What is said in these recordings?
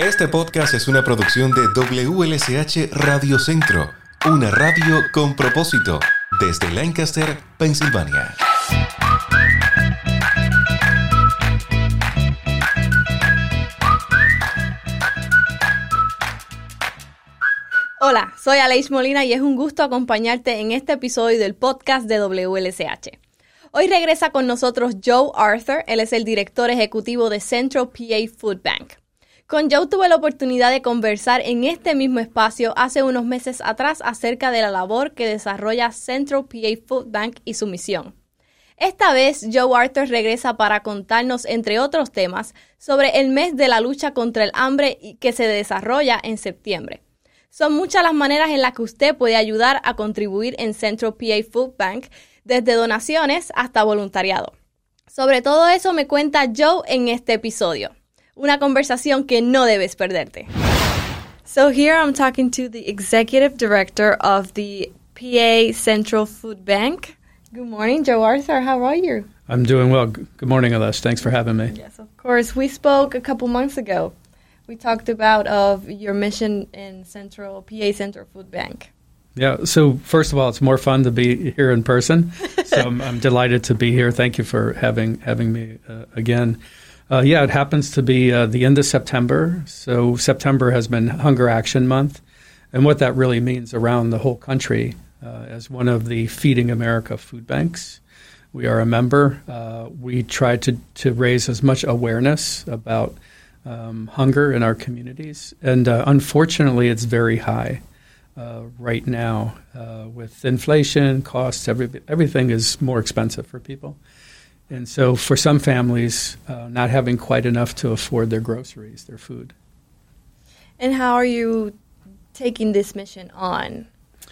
Este podcast es una producción de WLSH Radio Centro, una radio con propósito, desde Lancaster, Pensilvania. Hola, soy Aleix Molina y es un gusto acompañarte en este episodio del podcast de WLSH. Hoy regresa con nosotros Joe Arthur, él es el director ejecutivo de Central PA Food Bank. Con Joe tuve la oportunidad de conversar en este mismo espacio hace unos meses atrás acerca de la labor que desarrolla Central PA Food Bank y su misión. Esta vez Joe Arthur regresa para contarnos, entre otros temas, sobre el mes de la lucha contra el hambre que se desarrolla en septiembre. Son muchas las maneras en las que usted puede ayudar a contribuir en Central PA Food Bank, desde donaciones hasta voluntariado. Sobre todo eso me cuenta Joe en este episodio. Una conversación que no debes perderte. So here I'm talking to the executive director of the PA Central Food Bank. Good morning, Joe Arthur. How are you? I'm doing well. Good morning, Alesh. Thanks for having me. Yes, of course. We spoke a couple months ago. We talked about of your mission in Central PA Central Food Bank. Yeah. So first of all, it's more fun to be here in person. so I'm, I'm, delighted to be here. Thank you for having having me uh, again. Uh, yeah, it happens to be uh, the end of September. So September has been Hunger Action Month, and what that really means around the whole country uh, as one of the Feeding America food banks. We are a member. Uh, we try to, to raise as much awareness about um, hunger in our communities, and uh, unfortunately, it's very high. Uh, right now, with inflation, costs, every, everything is more expensive for people. And so, for some families, uh, not having quite enough to afford their groceries, their food. And how are you taking this mission on?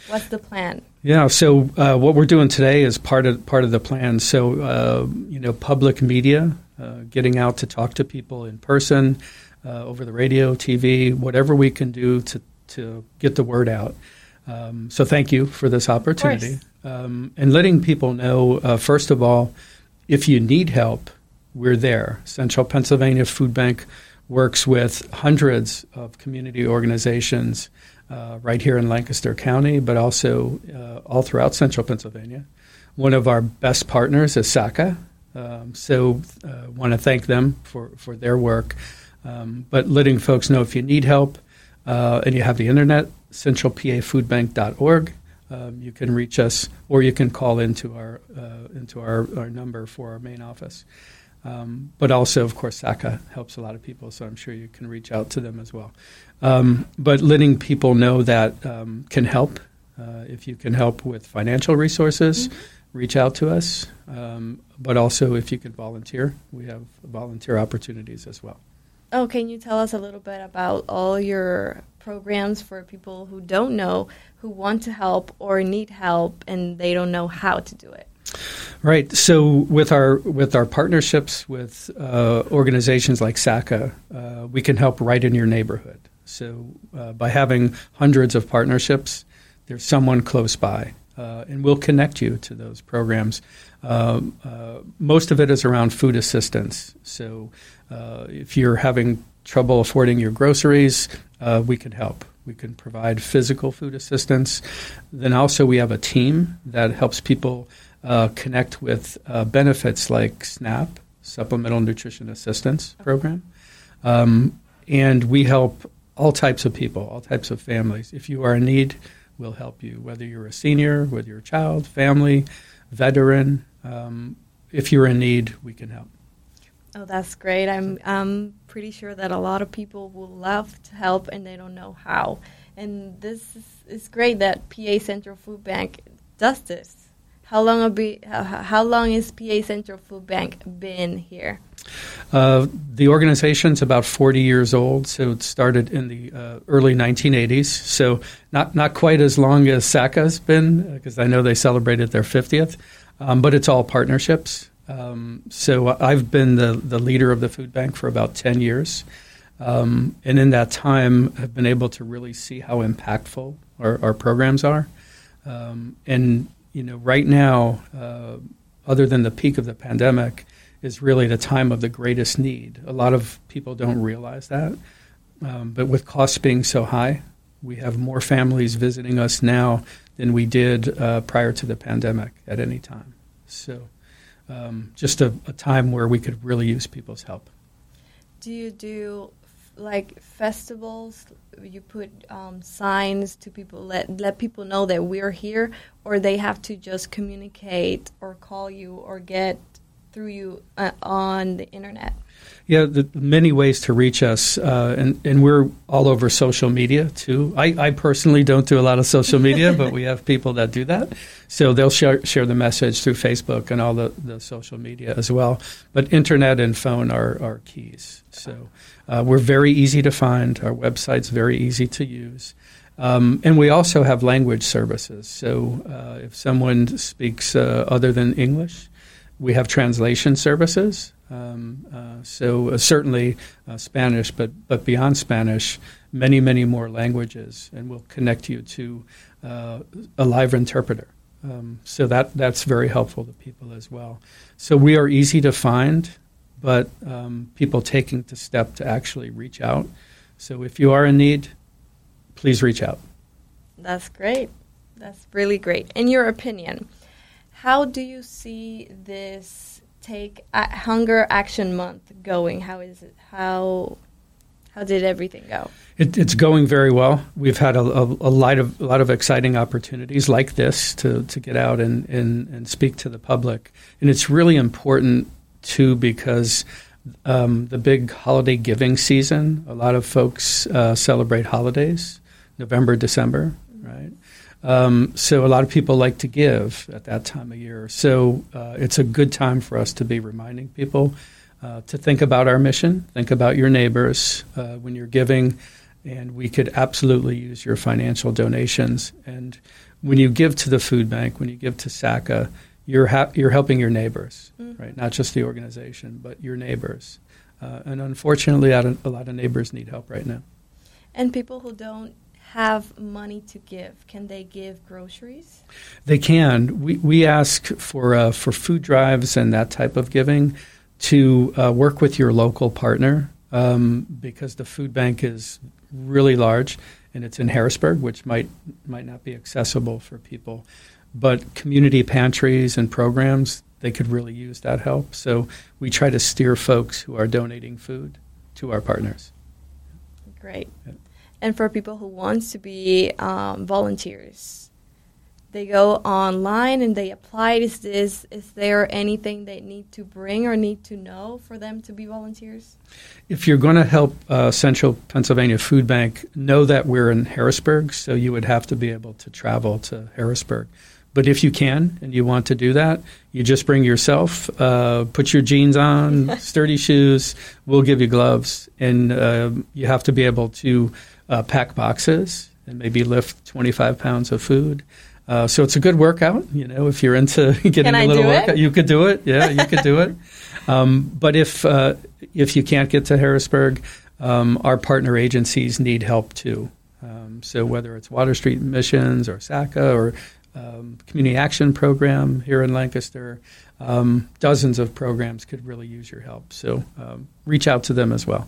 What's the plan? Yeah, so uh, what we're doing today is part of part of the plan. So, uh, you know, public media, uh, getting out to talk to people in person, uh, over the radio, TV, whatever we can do to to get the word out. Um, so, thank you for this opportunity, um, and letting people know. Uh, first of all if you need help, we're there. Central Pennsylvania Food Bank works with hundreds of community organizations uh, right here in Lancaster County, but also uh, all throughout Central Pennsylvania. One of our best partners is SACA, um, so uh, want to thank them for, for their work. Um, but letting folks know if you need help uh, and you have the internet, centralpafoodbank.org. Um, you can reach us, or you can call into our uh, into our, our number for our main office. Um, but also, of course, SACA helps a lot of people, so I'm sure you can reach out to them as well. Um, but letting people know that um, can help. Uh, if you can help with financial resources, mm-hmm. reach out to us. Um, but also, if you can volunteer, we have volunteer opportunities as well. Oh, can you tell us a little bit about all your programs for people who don't know, who want to help or need help, and they don't know how to do it? Right. So with our with our partnerships with uh, organizations like SACA, uh, we can help right in your neighborhood. So uh, by having hundreds of partnerships, there's someone close by, uh, and we'll connect you to those programs. Um, uh, most of it is around food assistance. So uh, if you're having trouble affording your groceries, uh, we can help. We can provide physical food assistance. Then also, we have a team that helps people uh, connect with uh, benefits like SNAP, Supplemental Nutrition Assistance Program. Um, and we help all types of people, all types of families. If you are in need, we'll help you, whether you're a senior, whether you're a child, family, veteran. Um, if you're in need, we can help. Oh, that's great. I'm I'm pretty sure that a lot of people will love to help and they don't know how. And this is, is great that PA Central Food Bank does this. How long be, how how long is PA Central Food Bank been here? Uh, the organization's about 40 years old, so it started in the uh, early 1980s. So not not quite as long as SACA's been, because uh, I know they celebrated their 50th. Um, but it's all partnerships. Um, so I've been the, the leader of the food bank for about 10 years. Um, and in that time, have been able to really see how impactful our, our programs are. Um, and, you know, right now, uh, other than the peak of the pandemic, is really the time of the greatest need. A lot of people don't realize that. Um, but with costs being so high, we have more families visiting us now than we did uh, prior to the pandemic at any time. So, um, just a, a, time where we could really use people's help. Do you do like festivals? You put um, signs to people, let let people know that we're here, or they have to just communicate or call you or get through you uh, on the internet. Yeah, the many ways to reach us, uh, and and we're all over social media too. I, I personally don't do a lot of social media, but we have people that do that. So they'll share share the message through Facebook and all the, the social media as well. But internet and phone are are keys. So uh, we're very easy to find. Our website's very easy to use. Um, and we also have language services. So uh, if someone speaks uh, other than English, we have translation services. Um, uh, so uh, certainly uh, Spanish, but but beyond Spanish, many many more languages, and we'll connect you to uh, a live interpreter. Um, so that that's very helpful to people as well. So we are easy to find, but um, people taking the step to actually reach out. So if you are in need, please reach out. That's great. That's really great. In your opinion, how do you see this? take Hunger Action Month going? How is it? How how did everything go? It, it's going very well. We've had a, a, a, lot of a lot of exciting opportunities like this to, to get out and, and, and speak to the public, and it's really important too because um, the big holiday giving season. A lot of folks uh, celebrate holidays, November, December, right? Um, so a lot of people like to give at that time of year. So uh, it's a good time for us to be reminding people uh, to think about our mission, think about your neighbors uh, when you're giving, and we could absolutely use your financial donations. And when you give to the food bank, when you give to SACA, you're ha- you're helping your neighbors, mm. right? Not just the organization, but your neighbors. Uh, and unfortunately, a lot of neighbors need help right now. And people who don't have money to give, can they give groceries? They can. We, we ask for, uh, for food drives and that type of giving to uh, work with your local partner um, because the food bank is really large and it's in Harrisburg, which might, might not be accessible for people. But community pantries and programs, they could really use that help. So we try to steer folks who are donating food to our partners. Great. Yeah and for people who want to be um, volunteers. They go online and they apply. Is this is there anything they need to bring or need to know for them to be volunteers? If you're going to help uh, Central Pennsylvania Food Bank, know that we're in Harrisburg, so you would have to be able to travel to Harrisburg. But if you can and you want to do that, you just bring yourself, uh, put your jeans on, sturdy shoes. We'll give you gloves, and uh, you have to be able to uh, pack boxes and maybe lift 25 pounds of food. Uh, so it's a good workout. You know, if you're into getting a little workout, it? you could do it. Yeah, you could do it. Um, but if uh, if you can't get to Harrisburg, um, our partner agencies need help too. Um, so whether it's Water Street Missions or SACA or um, Community Action Program here in Lancaster, um, dozens of programs could really use your help. So um, reach out to them as well.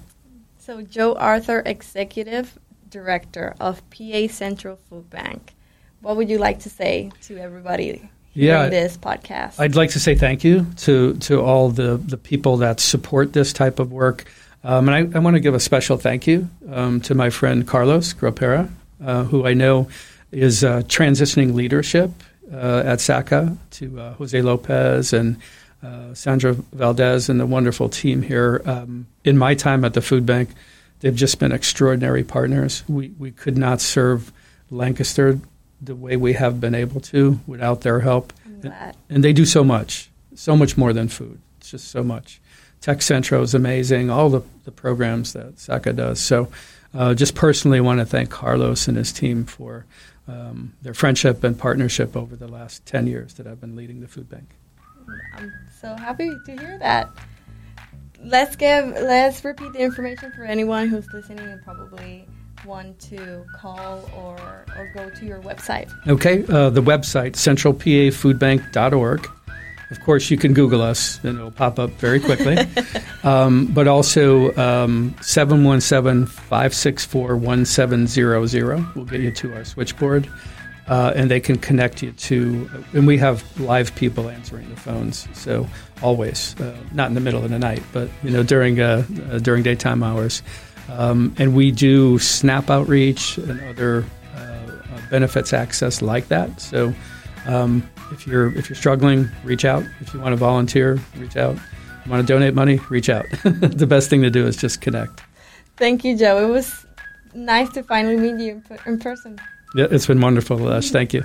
So Joe Arthur, executive director of PA Central Food Bank. What would you like to say to everybody yeah, this podcast? I'd like to say thank you to, to all the, the people that support this type of work. Um, and I, I want to give a special thank you um, to my friend Carlos Graupera, uh, who I know is uh, transitioning leadership uh, at SACA to uh, Jose Lopez and uh, Sandra Valdez and the wonderful team here. Um, in my time at the food bank, They've just been extraordinary partners. We, we could not serve Lancaster the way we have been able to without their help. And, and, they do so much, so much more than food. It's just so much. Tec Centro is amazing, all the, the programs that SACA does. So uh, just personally want to thank Carlos and his team for um, their friendship and partnership over the last 10 years that I've been leading the food bank. I'm so happy to hear that let's give let's repeat the information for anyone who's listening and probably want to call or or go to your website. Okay, uh, the website centralpafoodbank.org. of course, you can Google us and it'll pop up very quickly. um, but also, um, 717 564 1700 will get you to our switchboard. Uh, and they can connect you to, and we have live people answering the phones. So always, uh, not in the middle of the night, but you know during uh, uh during daytime hours. Um, and we do SNAP outreach and other uh, benefits access like that. So um, if you're if you're struggling, reach out. If you want to volunteer, reach out. If you want to donate money, reach out. the best thing to do is just connect. Thank you, Joe. It was nice to finally meet you in person. Yeah, it's been wonderful, Ash. Thank you.